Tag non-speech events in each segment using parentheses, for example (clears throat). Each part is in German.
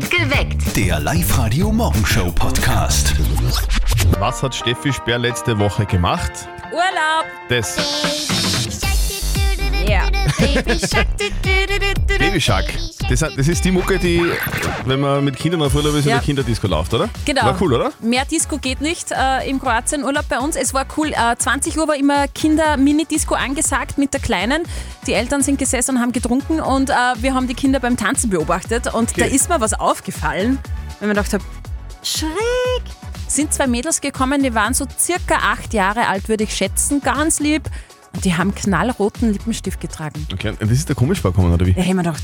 Geweckt. Der Live-Radio-Morgenshow-Podcast. Was hat Steffi Speer letzte Woche gemacht? Urlaub. Das Ja. (laughs) Baby Shark. Das, das ist die Mucke, die, wenn man mit Kindern auf Urlaub ist, Ja. in der Kinderdisco läuft, oder? Genau. War cool, oder? Mehr Disco geht nicht äh, im Kroatien-Urlaub bei uns. Es war cool. Äh, 20 Uhr war immer Kinder-Mini-Disco angesagt mit der Kleinen. Die Eltern sind gesessen und haben getrunken und äh, wir haben die Kinder beim Tanzen beobachtet. Und da ist mir was aufgefallen, wenn man gedacht habe, schräg. Sind zwei Mädels gekommen, die waren so circa acht Jahre alt, würde ich schätzen, ganz lieb. Und die haben knallroten Lippenstift getragen. Okay, das ist der komisch vorkommen, oder wie? Da habe ich mir gedacht,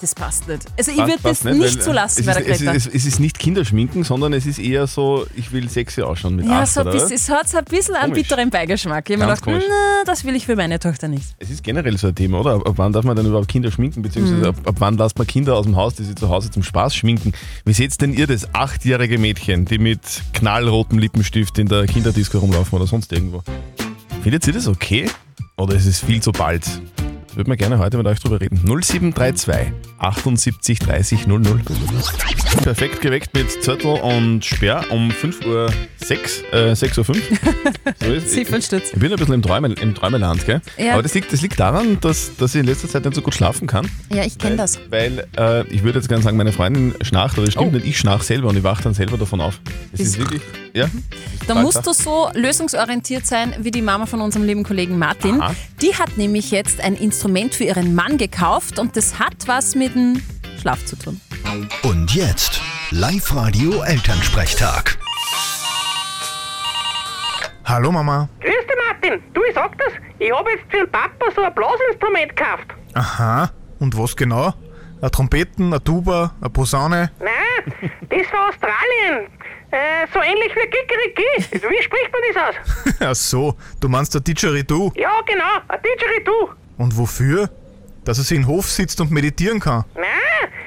das passt nicht. Also ich würde das nicht, weil, so lassen es bei ist, der es, Greta. ist, es ist nicht Kinderschminken, sondern es ist eher so, ich will sexy ausschauen mit Ja, acht, so ein bisschen, es hat so ein bisschen einen Komisch. bitteren Beigeschmack. Ich habe mir gedacht, das will ich für meine Tochter nicht. Es ist generell so ein Thema, oder? Ab, ab wann darf man denn überhaupt Kinder schminken, beziehungsweise Mhm. ab, ab wann lasst man Kinder aus dem Haus, die sie zu Hause zum Spaß schminken? Wie seht denn ihr das achtjährige Mädchen, die mit knallrotem Lippenstift in der Kinderdisco rumlaufen oder sonst irgendwo? Findet ihr das okay? Oder ist es viel zu bald? Würde man gerne heute mit euch drüber reden. 0732 78 30 00. Perfekt geweckt mit Zörtel und Sperr um 5 Uhr 6, äh, 6 Uhr 5. (laughs) So ist Ziffernstütz. ich bin ein bisschen im, Träume, im Träumeland, gell? Ja. Aber das liegt, das liegt daran, dass, dass ich in letzter Zeit nicht so gut schlafen kann. Ja, ich kenne das. Weil, äh, ich würde jetzt gerne sagen, meine Freundin schnarcht, aber das stimmt Oh. nicht, ich schnarch selber und ich wache dann selber davon auf. Das ist, Ist- wirklich, ja. Da musst du so lösungsorientiert sein wie die Mama von unserem lieben Kollegen Martin. Aha. Die hat nämlich jetzt ein Instrument für ihren Mann gekauft und das hat was mit dem Schlaf zu tun. Und jetzt Live-Radio Elternsprechtag. Hallo Mama. Grüß dich, Martin. Du, ich sag das, ich habe jetzt für den Papa so ein Blasinstrument gekauft. Aha. Und was genau? Eine Trompeten, eine Tuba, eine Posaune? Nein, das war Australien. Äh, so ähnlich wie Kikeriki. Wie spricht man das aus? (laughs) Ach so, du meinst der Didgeridoo. Ja, genau, ein Didgeridoo. Und wofür? Dass er sich in den Hof sitzt und meditieren kann. Nein,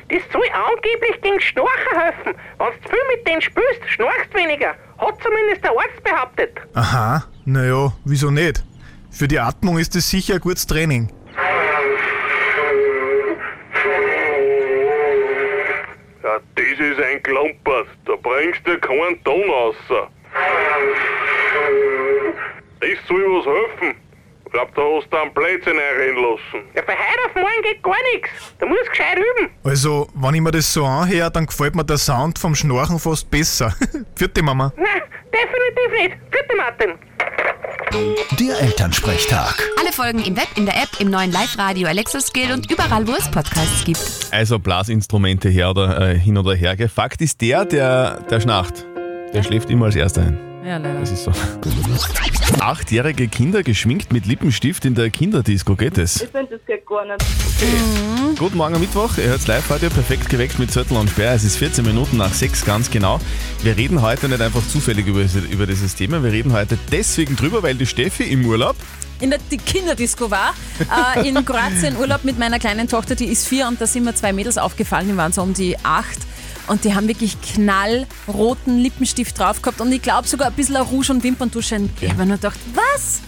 das soll angeblich gegen Schnarchen helfen. Wenn du zu viel mit denen spielst, schnarchst weniger. Hat zumindest der Arzt behauptet. Aha. Naja, wieso nicht? Für die Atmung ist es sicher ein gutes Training. Ja, das ist ein Klumpert. Da bringst du keinen Ton raus. Das soll was helfen. Ich glaub, da hast du einen Blödsinn einreden lassen. Ja, von heute auf morgen geht gar nichts. Da musst du gescheit üben. Also, wenn ich mir das so anhöre, dann gefällt mir der Sound vom Schnorchen fast besser. (laughs) Vierte Mama. Nein, definitiv nicht. Vierte Martin. Der Elternsprechtag. Alle Folgen im Web, in der App, im neuen Live-Radio Alexa Skill und überall, wo es Podcasts gibt. Also Blasinstrumente her oder äh, hin oder her. Fakt ist der, der, der schnarcht. Der schläft immer als erster ein. Ja, leider. Das ist so. Achtjährige Kinder geschminkt mit Lippenstift in der Kinderdisco, geht es? Ich finde, das geht gar nicht. Guten Morgen am Mittwoch, ihr hört live heute perfekt geweckt mit Zettel und Sperr. Es ist 14 Minuten nach 6 ganz genau. Wir reden heute nicht einfach zufällig über, über dieses Thema, wir reden heute deswegen drüber, weil die Steffi im Urlaub in der Kinderdisco war, äh, in Kroatien Urlaub mit meiner kleinen Tochter, die ist vier und da sind mir zwei Mädels aufgefallen, die waren so um die acht und die haben wirklich knallroten Lippenstift drauf gehabt und ich glaube sogar ein bisschen Rouge und Wimperntusche. Ich habe mir nur gedacht, was?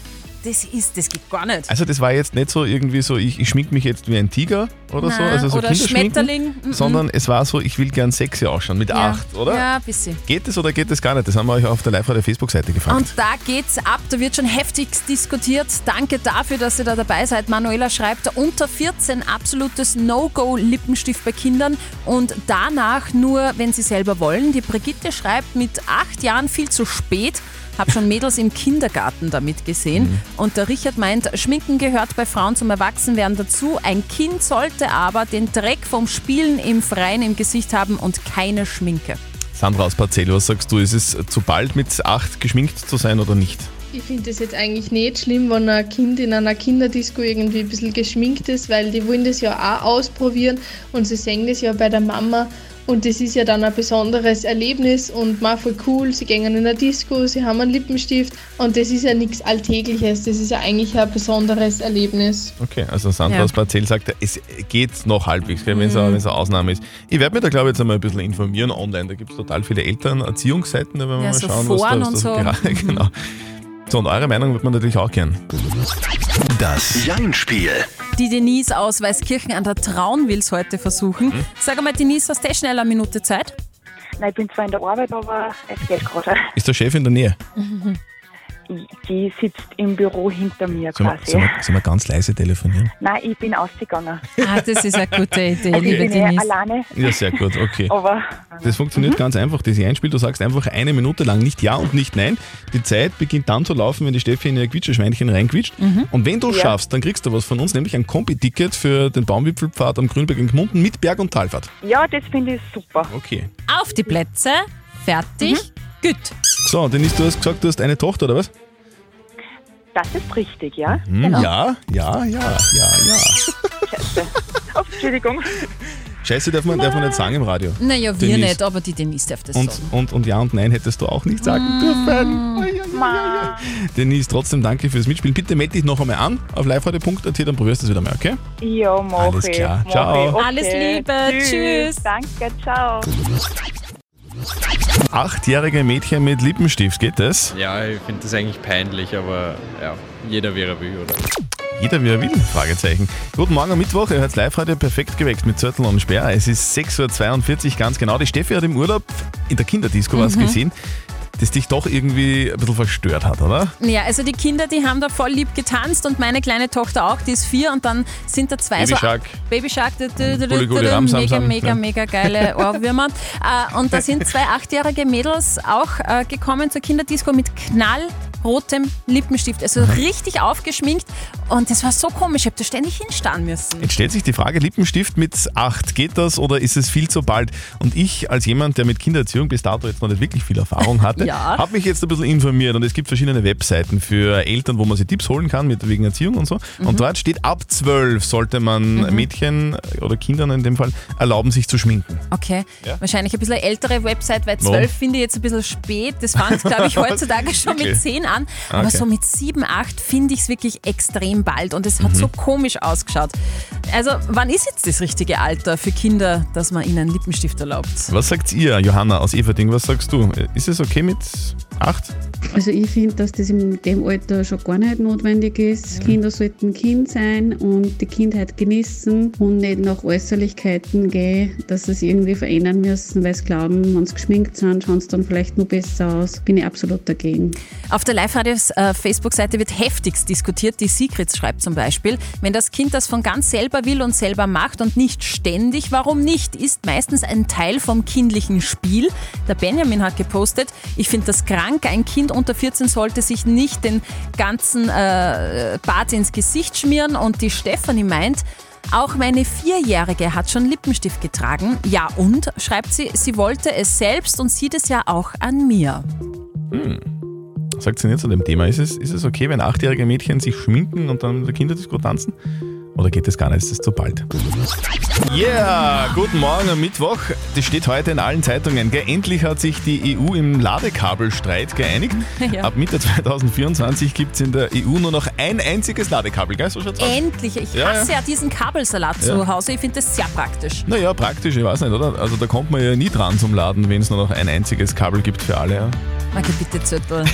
Das ist, das geht gar nicht. Also das war jetzt nicht so irgendwie so, ich, ich schmink mich jetzt wie ein Tiger oder so, Nein, also so oder Schmetterling, mhm. sondern es war so, ich will gern sexy ausschauen mit ja. acht, oder? Ja, ein bisschen. Geht es oder geht es gar nicht? Das haben wir euch auf der Live-Radio Facebook-Seite gefragt. Und da geht's ab, da wird schon heftig diskutiert. Danke dafür, dass ihr da dabei seid. Manuela schreibt, unter 14 absolutes No-Go-Lippenstift bei Kindern und danach nur, wenn sie selber wollen. Die Brigitte schreibt, mit acht Jahren viel zu spät. Hab schon Mädels im Kindergarten damit gesehen. Und der Richard meint, Schminken gehört bei Frauen zum Erwachsenwerden dazu. Ein Kind sollte aber den Dreck vom Spielen im Freien im Gesicht haben und keine Schminke. Sandra aus Parzell, was sagst du? Ist es zu bald mit acht geschminkt zu sein oder nicht? Ich finde es jetzt eigentlich nicht schlimm, wenn ein Kind in einer Kinderdisco irgendwie ein bisschen geschminkt ist, weil die wollen das ja auch ausprobieren und sie sehen das ja bei der Mama und das ist ja dann ein besonderes Erlebnis und mal voll cool, sie gehen in eine Disco, sie haben einen Lippenstift und das ist ja nichts Alltägliches, das ist ja eigentlich ein besonderes Erlebnis. Okay, also Sandra Ja. aus Parzell sagt, es geht noch halbwegs, wenn es eine, wenn's eine Ausnahme ist. Ich werde mich da, glaube ich, jetzt einmal ein bisschen informieren online. Da gibt es total viele Elternerziehungsseiten, da werden wir Ja, mal so schauen, was da, was da so. (laughs) gerade, genau. So, und eure Meinung wird man natürlich auch gern. Das Jein-Spiel. Die Denise aus Weißkirchen an der Traun will es heute versuchen. Sag einmal, Denise, hast du schnell eine Minute Zeit? Nein, ich bin zwar in der Arbeit, aber es geht gerade. Ist der Chef in der Nähe? (laughs) Die sitzt im Büro hinter mir Sollen wir, quasi. sollen, wir, sollen wir ganz leise telefonieren? (laughs) Nein, ich bin ausgegangen. Ah, das ist eine gute (laughs) Idee, Also ich liebe bin eh Denise. alleine, Ja, sehr gut, okay. aber Das funktioniert ganz einfach. Das Einspiel, du sagst einfach eine Minute lang nicht Ja und nicht Nein. Die Zeit beginnt dann zu laufen, wenn die Steffi in ihr Quietscherschweinchen reinquitscht. Und wenn du Ja. schaffst, dann kriegst du was von uns, nämlich ein Kombi-Ticket für den Baumwipfelpfad am Grünberg in Gmunden mit Berg- und Talfahrt. ja, das finde ich super. Okay. Auf die Plätze, fertig, gut. So, Denise, du hast gesagt, du hast eine Tochter, oder was? Das ist richtig, ja? Hm, Genau. Ja, ja, ja, ja, ja. Scheiße. (laughs) Oh, Entschuldigung. Scheiße darf man, darf man nicht sagen im Radio. Naja, wir Denise. nicht, aber die Denise darf das Und, sagen. und, und Ja und Nein hättest du auch nicht sagen dürfen. Ma. Denise, trotzdem danke fürs Mitspielen. Bitte melde dich noch einmal an auf liveradio.at, dann probierst du es wieder mal, okay? Ja, mach Alles ich. klar. Mach Ciao. ich. Okay. Alles Liebe. Tschüss. Danke, ciao. Achtjährige Mädchen mit Lippenstift, geht das? Ja, ich finde das eigentlich peinlich, aber ja, jeder wie er will, oder? Jeder wie er will? Fragezeichen. Guten Morgen am Mittwoch, ihr hört live heute perfekt geweckt mit Zörtel und Sperr. Es ist 6.42 Uhr ganz genau. Die Steffi hat im Urlaub in der Kinderdisco was Mhm. gesehen, das dich doch irgendwie ein bisschen verstört hat, oder? Ja, also die Kinder, die haben da voll lieb getanzt und meine kleine Tochter auch, die ist vier und dann sind da zwei Baby so... Shark. Baby Shark. Mega, mega, Ja. mega geile (laughs) Ohrwürmer. Äh, und da sind zwei achtjährige Mädels auch äh, gekommen zur Kinderdisco mit knallrotem Lippenstift. Also richtig aufgeschminkt und das war so komisch, ich habe da ständig hinstarren müssen. Jetzt stellt sich die Frage, Lippenstift mit 8, geht das oder ist es viel zu bald? Und ich als jemand, der mit Kindererziehung bis dato jetzt noch nicht wirklich viel Erfahrung (laughs) hatte, Ja. habe mich jetzt ein bisschen informiert und es gibt verschiedene Webseiten für Eltern, wo man sich Tipps holen kann mit wegen Erziehung und so. Mhm. Und dort steht, ab 12 sollte man Mädchen oder Kindern in dem Fall erlauben, sich zu schminken. Okay, Ja? wahrscheinlich ein bisschen ältere Website, weil Warum? 12 finde ich jetzt ein bisschen spät. Das fängt, glaube ich, (laughs) heutzutage schon Wirklich? mit 10 an. Aber Okay. so mit 7, 8 finde ich es wirklich extrem bald. Und es hat so Mhm. komisch ausgeschaut. Also, wann ist jetzt das richtige Alter für Kinder, dass man ihnen Lippenstift erlaubt? Was sagt ihr, Johanna aus Everding? Was sagst du? Ist es okay mit 8? Also ich finde, dass das in dem Alter schon gar nicht notwendig ist. Kinder sollten Kind sein und die Kindheit genießen und nicht nach Äußerlichkeiten gehen, dass sie es irgendwie verändern müssen, weil sie glauben, wenn sie geschminkt sind, schauen sie dann vielleicht noch besser aus. Bin ich absolut dagegen. Auf der Live-Radios äh, Facebook-Seite wird heftigst diskutiert. Die Secrets schreibt zum Beispiel, wenn das Kind das von ganz selber will und selber macht und nicht ständig, warum nicht, ist meistens ein Teil vom kindlichen Spiel. Der Benjamin hat gepostet, ich finde das krank, ein Kind unter 14 sollte sich nicht den ganzen äh, Bart ins Gesicht schmieren und die Stefanie meint, auch meine Vierjährige hat schon Lippenstift getragen. Ja und, schreibt sie, sie wollte es selbst und sieht es ja auch an mir. Sagt sie nicht zu dem Thema. Ist es, ist es okay, wenn achtjährige Mädchen sich schminken und dann in der Kinderdisco tanzen? Oder geht das gar nicht? Ist das zu bald? Yeah, guten Morgen am Mittwoch. Das steht heute in allen Zeitungen. Gell? Endlich hat sich die EU im Ladekabelstreit geeinigt. (laughs) Ja. Ab Mitte 2024 gibt es in der EU nur noch ein einziges Ladekabel. Gell? So schaut's aus. Endlich. Ich Ja, hasse ja, diesen Kabelsalat Ja. zu Hause. Ich finde das sehr praktisch. Naja, praktisch, ich weiß nicht, oder? Also da kommt man ja nie dran zum Laden, wenn es nur noch ein einziges Kabel gibt für alle. Ja. Danke, bitte.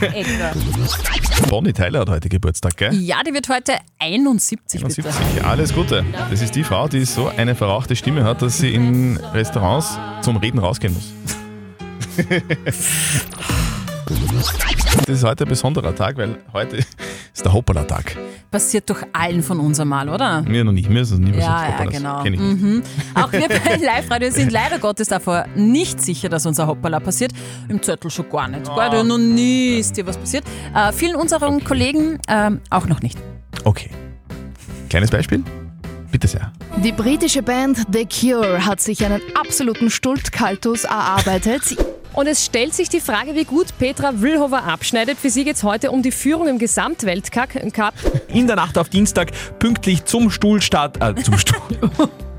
Ecker. (laughs) Bonnie Tyler hat heute Geburtstag, gell? Ja, die wird heute 71, bitte. 71. Alles Gute. Das ist die Frau, die so eine verrauchte Stimme hat, dass sie in Restaurants zum Reden rausgehen muss. (laughs) Das ist heute ein besonderer Tag, weil heute ist der Hoppala-Tag. Passiert doch allen von uns einmal, oder? Mir noch nicht, mir ist es nie Ja, passiert. ja, Hoppalas. genau. Kenn ich nicht. Mhm. Auch wir (laughs) bei Live-Radio sind leider Gottes davor nicht sicher, dass unser Hoppala passiert. Im Zettel schon gar nicht. Ah. Gar noch nie ist dir was passiert. Äh, vielen unseren Kollegen ähm, auch noch nicht. Okay. Kleines Beispiel? Bitte sehr. Die britische Band The Cure hat sich einen absoluten Stultkaltus erarbeitet. Und es stellt sich die Frage, wie gut Petra Vlhova abschneidet. Für sie geht es heute um die Führung im Gesamtweltcup. Cup. In der Nacht auf Dienstag pünktlich zum Stuhlstart, äh, zum Stuhl. (laughs)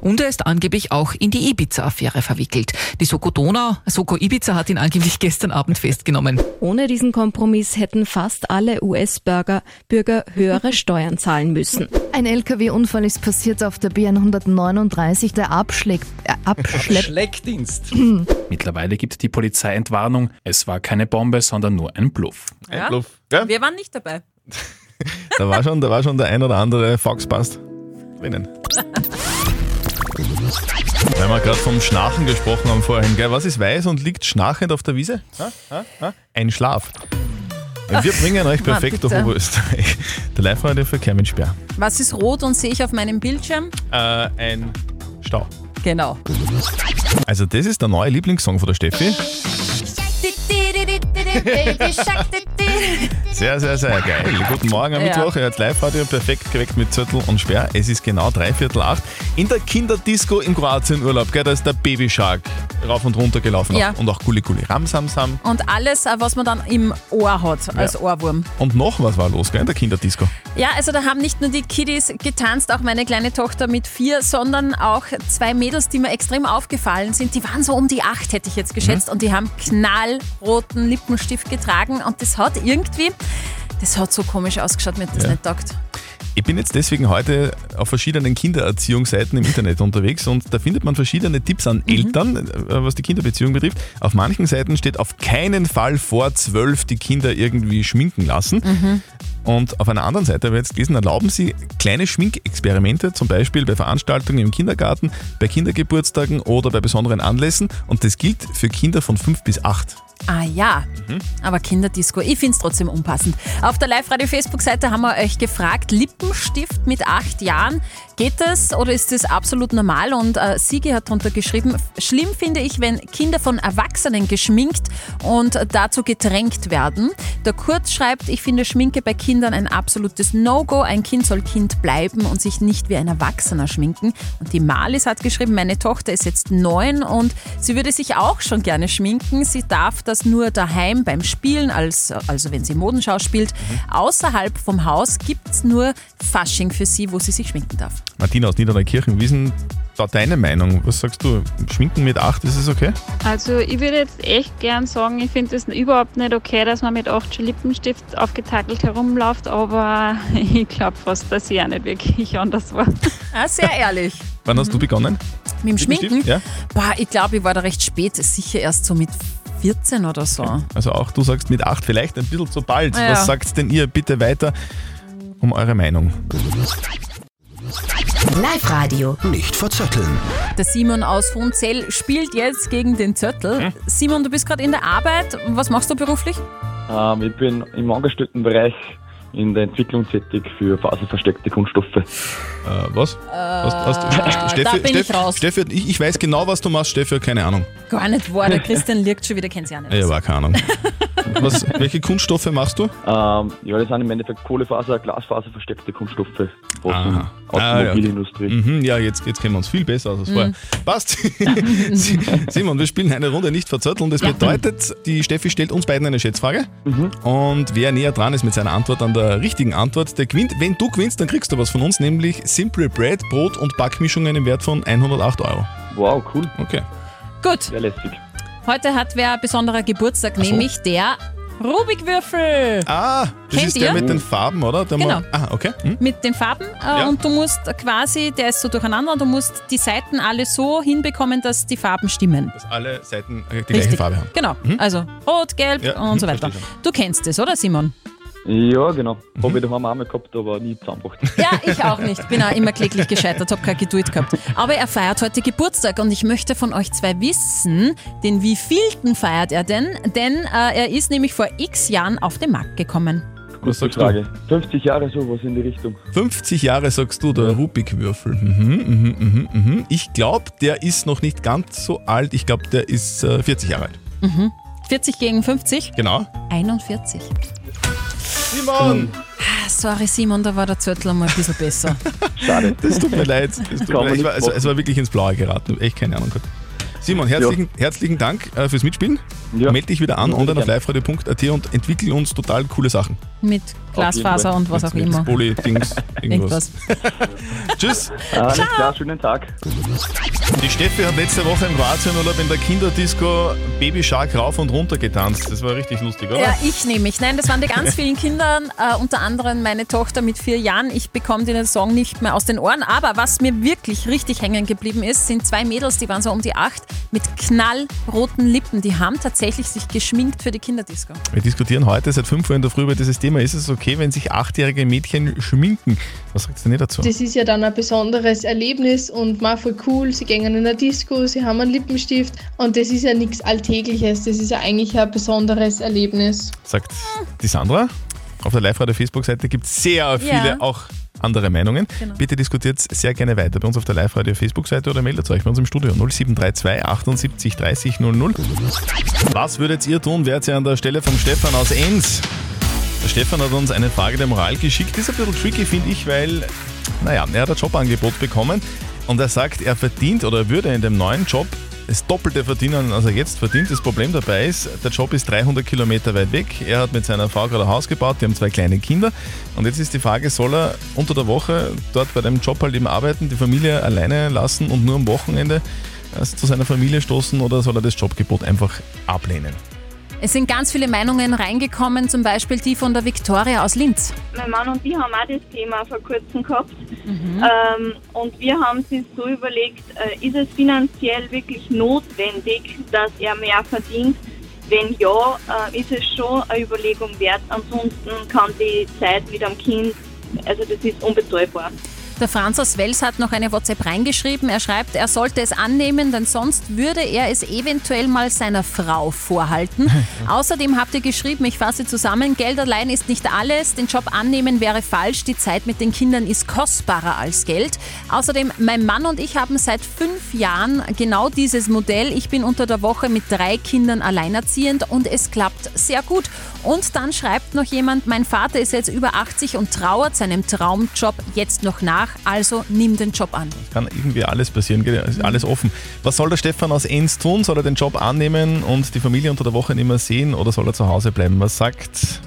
Und er ist angeblich auch in die Ibiza-Affäre verwickelt. Die Soko Donau, Soko Ibiza hat ihn angeblich (laughs) gestern Abend festgenommen. Ohne diesen Kompromiss hätten fast alle US-Bürger Bürger höhere (laughs) Steuern zahlen müssen. Ein LKW-Unfall ist passiert auf der B139, der Abschleck, äh, Abschlepp. Schleckdienst. (clears throat) Mittlerweile gibt die Polizei Entwarnung. Es war keine Bombe, sondern nur ein Bluff. Ja? Bluff. Ja? Wir waren nicht dabei. (laughs) Da war schon, da war schon der ein oder andere Foxpast drinnen. Weil wir gerade vom Schnarchen gesprochen haben vorhin, gell? Was ist weiß und liegt schnarchend auf der Wiese? Ha? Ha? Ha? Ein Schlaf. Wir bringen euch perfekt durch bitte. Oberösterreich. Der Live-Radio für Kerminsperr. Was ist rot und sehe ich auf meinem Bildschirm? Äh, ein Stau. Genau. Also das ist der neue Lieblingssong von der Steffi. Sehr, sehr, sehr geil. Guten Morgen am Ja. Mittwoch. Ihr hört Live-Radio perfekt geweckt mit Zettel und Sperr. Es ist genau dreiviertel acht. In der Kinderdisco im Kroatien-Urlaub, da ist der Baby Shark rauf und runter gelaufen. Ja. Und auch Gulli Gulli Ramsamsam. Und alles, äh, was man dann im Ohr hat, als Ja. Ohrwurm. Und noch was war los, gell, in der Kinderdisco. Ja, also da haben nicht nur die Kiddies getanzt, auch meine kleine Tochter mit vier, sondern auch zwei Mädels, die mir extrem aufgefallen sind. Die waren so um die acht, hätte ich jetzt geschätzt, und die haben knallroten Lippenstift getragen und das hat irgendwie, das hat so komisch ausgeschaut, mir hat das Ja. nicht taugt. Ich bin jetzt deswegen heute auf verschiedenen Kindererziehungsseiten im Internet unterwegs und da findet man verschiedene Tipps an Eltern, äh, was die Kinderbeziehung betrifft. Auf manchen Seiten steht auf keinen Fall vor zwölf die Kinder irgendwie schminken lassen. Und auf einer anderen Seite habe ich jetzt gelesen, erlauben sie kleine Schminkexperimente, zum Beispiel bei Veranstaltungen im Kindergarten, bei Kindergeburtstagen oder bei besonderen Anlässen. Und das gilt für Kinder von fünf bis acht. Ah ja, aber Kinderdisco, ich finde es trotzdem unpassend. Auf der Live-Radio-Facebook-Seite haben wir euch gefragt, Lippenstift mit acht Jahren, geht das oder ist das absolut normal? Und äh, Sigi hat darunter geschrieben, schlimm finde ich, wenn Kinder von Erwachsenen geschminkt und dazu gedrängt werden. Der Kurt schreibt, ich finde Schminke bei Kindern ein absolutes No-Go. Ein Kind soll Kind bleiben und sich nicht wie ein Erwachsener schminken. Und die Malis hat geschrieben, meine Tochter ist jetzt neun und sie würde sich auch schon gerne schminken. Sie darf das nur daheim beim Spielen, als, also wenn sie Modenschau spielt. Außerhalb vom Haus gibt es nur Fasching für sie, wo sie sich schminken darf. Martina aus Niederneukirchen, wie ist denn da deine Meinung? Was sagst du? Schminken mit acht, ist es okay? Also ich würde jetzt echt gern sagen, ich finde es überhaupt nicht okay, dass man mit 8 schon Lippenstift aufgetackelt herumläuft, aber (laughs) ich glaube fast, dass ich auch nicht wirklich anders war. Ah, sehr ehrlich. Wann hast du begonnen? Mit dem Schminken? Ja. Boah, ich glaube, ich war da recht spät, sicher erst so mit 14 oder so. Also auch du sagst mit acht vielleicht ein bisschen zu bald. Ja. Was sagt denn ihr bitte weiter um eure Meinung? Live-Radio. Nicht verzetteln. Der Simon aus Funzell spielt jetzt gegen den Zöttl. Simon, du bist gerade in der Arbeit. Was machst du beruflich? Ähm, ich bin im Angestelltenbereich in der Entwicklung tätig für faserversteckte Kunststoffe. Äh, was? was, was Äh, da bin ich raus. Steffi, ich, ich weiß genau, was du machst. Steffi hat keine Ahnung. Gar nicht wahr, der Christian (laughs) liegt schon wieder, kennt sie auch nicht. Ich war keine Ahnung. (laughs) was, welche Kunststoffe machst du? Ähm, ja, das sind im Endeffekt Kohlefaser, Glasfaser versteckte Kunststoffe aus Aha. der Ah, ja. Automobilindustrie. Mhm, ja, jetzt, jetzt kennen wir uns viel besser aus als Mhm. vorher. Passt. (laughs) Simon, wir spielen eine Runde nicht verzötteln. Das bedeutet, die Steffi stellt uns beiden eine Schätzfrage. Mhm. Und wer näher dran ist mit seiner Antwort an der richtigen Antwort, der gewinnt. Wenn du gewinnst, dann kriegst du was von uns, nämlich Simple Bread, Brot und Backmischungen im Wert von 108 Euro. Wow, cool. Okay. Gut. Sehr lässig. Heute hat wer ein besonderer Geburtstag, so. nämlich der Rubikwürfel. Ah, das Kennt ist der ihr? mit den Farben, oder? Der Genau. ah, okay. Hm? Mit den Farben äh, Ja. und du musst quasi, der ist so durcheinander, du musst die Seiten alle so hinbekommen, dass die Farben stimmen. Dass alle Seiten äh, die gleiche Farbe haben. Genau, also rot, gelb Ja, und so mhm, (laughs) weiter. Du kennst das, oder Simon? Ja, genau. Habe ich daheim auch mal gehabt, aber nie zusammengebracht. (laughs) Ja, ich auch nicht. Bin auch immer kläglich gescheitert, habe keine Geduld gehabt. Aber er feiert heute Geburtstag und ich möchte von euch zwei wissen, den wievielten feiert er denn? Denn äh, er ist nämlich vor x Jahren auf den Markt gekommen. Was sagst Frage. 50 Jahre sowas in die Richtung. 50 Jahre sagst du, der Rubikwürfel. Mhm, mhm, mhm, mhm. Ich glaube, der ist noch nicht ganz so alt. Ich glaube, der ist äh, 40 Jahre alt. Mhm. 40 gegen 50? Genau. 41. Simon! Ah, Sorry Simon, da war der Zettel mal ein bisschen besser. (laughs) Schade. Das tut mir leid. Das tut mir leid. Ich war, also, es war wirklich ins Blaue geraten. Echt keine Ahnung gehabt. Simon, herzlichen, herzlichen Dank äh, fürs Mitspielen. Ja. Meld dich wieder an Ja, online auf liveradio.at und entwickel uns total coole Sachen. Mit Glasfaser und was auch immer. Bulli-Dings, (laughs) irgendwas. Tschüss. Alles klar, schönen Tag. Die Steffi hat letzte Woche im Kroatienurlaub in der Kinderdisco Baby Shark rauf und runter getanzt. Das war richtig lustig, oder? Ja, ich nämlich. Nein, das waren die ganz vielen Kindern, äh, unter anderem meine Tochter mit vier Jahren. Ich bekomme den Song nicht mehr aus den Ohren. Aber was mir wirklich richtig hängen geblieben ist, sind zwei Mädels, die waren so um die acht, mit knallroten Lippen. Die haben tatsächlich sich geschminkt für die Kinderdisco. Wir diskutieren heute seit 5 Uhr in der Früh über dieses Thema. Ist es okay, wenn sich achtjährige Mädchen schminken? Was sagt ihr denn dazu? Das ist ja dann ein besonderes Erlebnis und mal voll cool. Sie gehen in eine Disco, sie haben einen Lippenstift und das ist ja nichts Alltägliches. Das ist ja eigentlich ein besonderes Erlebnis. Sagt die Sandra. Auf der Live-Radio-Facebook-Seite gibt es sehr viele Ja. auch andere Meinungen. Genau. Bitte diskutiert sehr gerne weiter bei uns auf der Live-Radio-Facebook-Seite oder meldet euch bei uns im Studio 0732 78 30 00. Was würdet ihr tun? Wärt ihr an der Stelle vom Stefan aus Enns? Der Stefan hat uns eine Frage der Moral geschickt. Ist ein bisschen tricky, finde ich, weil, naja, er hat ein Jobangebot bekommen und er sagt, er verdient oder würde in dem neuen Job das Doppelte verdienen, als er jetzt verdient. Das Problem dabei ist, der Job ist 300 Kilometer weit weg. Er hat mit seiner Frau gerade ein Haus gebaut, die haben zwei kleine Kinder. Und jetzt ist die Frage, soll er unter der Woche dort bei dem Job halt eben arbeiten, die Familie alleine lassen und nur am Wochenende äh, zu seiner Familie stoßen oder soll er das Jobgebot einfach ablehnen? Es sind ganz viele Meinungen reingekommen, zum Beispiel die von der Victoria aus Linz. Mein Mann und ich haben auch das Thema vor kurzem gehabt. Mhm. Ähm, und wir haben sich so überlegt, äh, ist es finanziell wirklich notwendig, dass er mehr verdient? Wenn ja, äh, ist es schon eine Überlegung wert. Ansonsten kann die Zeit mit dem Kind, also das ist unbezahlbar. Der Franz aus Wels hat noch eine WhatsApp reingeschrieben. Er schreibt, er sollte es annehmen, denn sonst würde er es eventuell mal seiner Frau vorhalten. (laughs) Außerdem habt ihr geschrieben, ich fasse zusammen, Geld allein ist nicht alles, den Job annehmen wäre falsch, die Zeit mit den Kindern ist kostbarer als Geld. Außerdem, mein Mann und ich haben seit fünf Jahren genau dieses Modell. Ich bin unter der Woche mit drei Kindern alleinerziehend und es klappt sehr gut. Und dann schreibt noch jemand, mein Vater ist jetzt über 80 und trauert seinem Traumjob jetzt noch nach, also nimm den Job an. Kann irgendwie alles passieren, alles offen. Was soll der Stefan aus Enns tun? Soll er den Job annehmen und die Familie unter der Woche nicht mehr sehen oder soll er zu Hause bleiben? Was sagt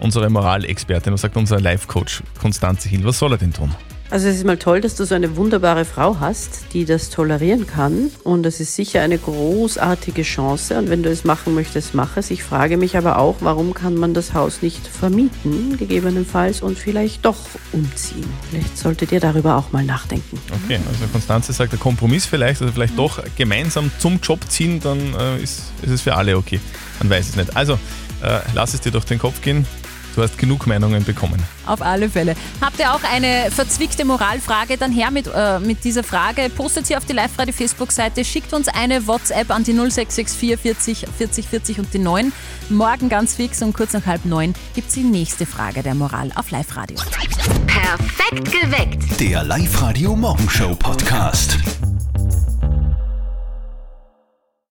unsere Moralexpertin, was sagt unser Life-Coach Konstanze Hill? Was soll er denn tun? Also es ist mal toll, dass du so eine wunderbare Frau hast, die das tolerieren kann. Und es ist sicher eine großartige Chance. Und wenn du es machen möchtest, mach es. Ich frage mich aber auch, warum kann man das Haus nicht vermieten, gegebenenfalls, und vielleicht doch umziehen. Vielleicht solltet ihr darüber auch mal nachdenken. Okay, also Konstanze sagt, der Kompromiss vielleicht, also vielleicht doch gemeinsam zum Job ziehen, dann äh, ist, ist es für alle okay. Man weiß es nicht. Also, äh, lass es dir durch den Kopf gehen. Du hast genug Meinungen bekommen. Auf alle Fälle. Habt ihr auch eine verzwickte Moralfrage? Dann her mit, äh, mit dieser Frage. Postet sie auf die Live-Radio-Facebook-Seite. Schickt uns eine WhatsApp an die 0664 40 40 40 und die 9. Morgen ganz fix um kurz nach halb neun gibt es die nächste Frage der Moral auf Live-Radio. Perfekt geweckt. Der Live-Radio Morgenshow Podcast.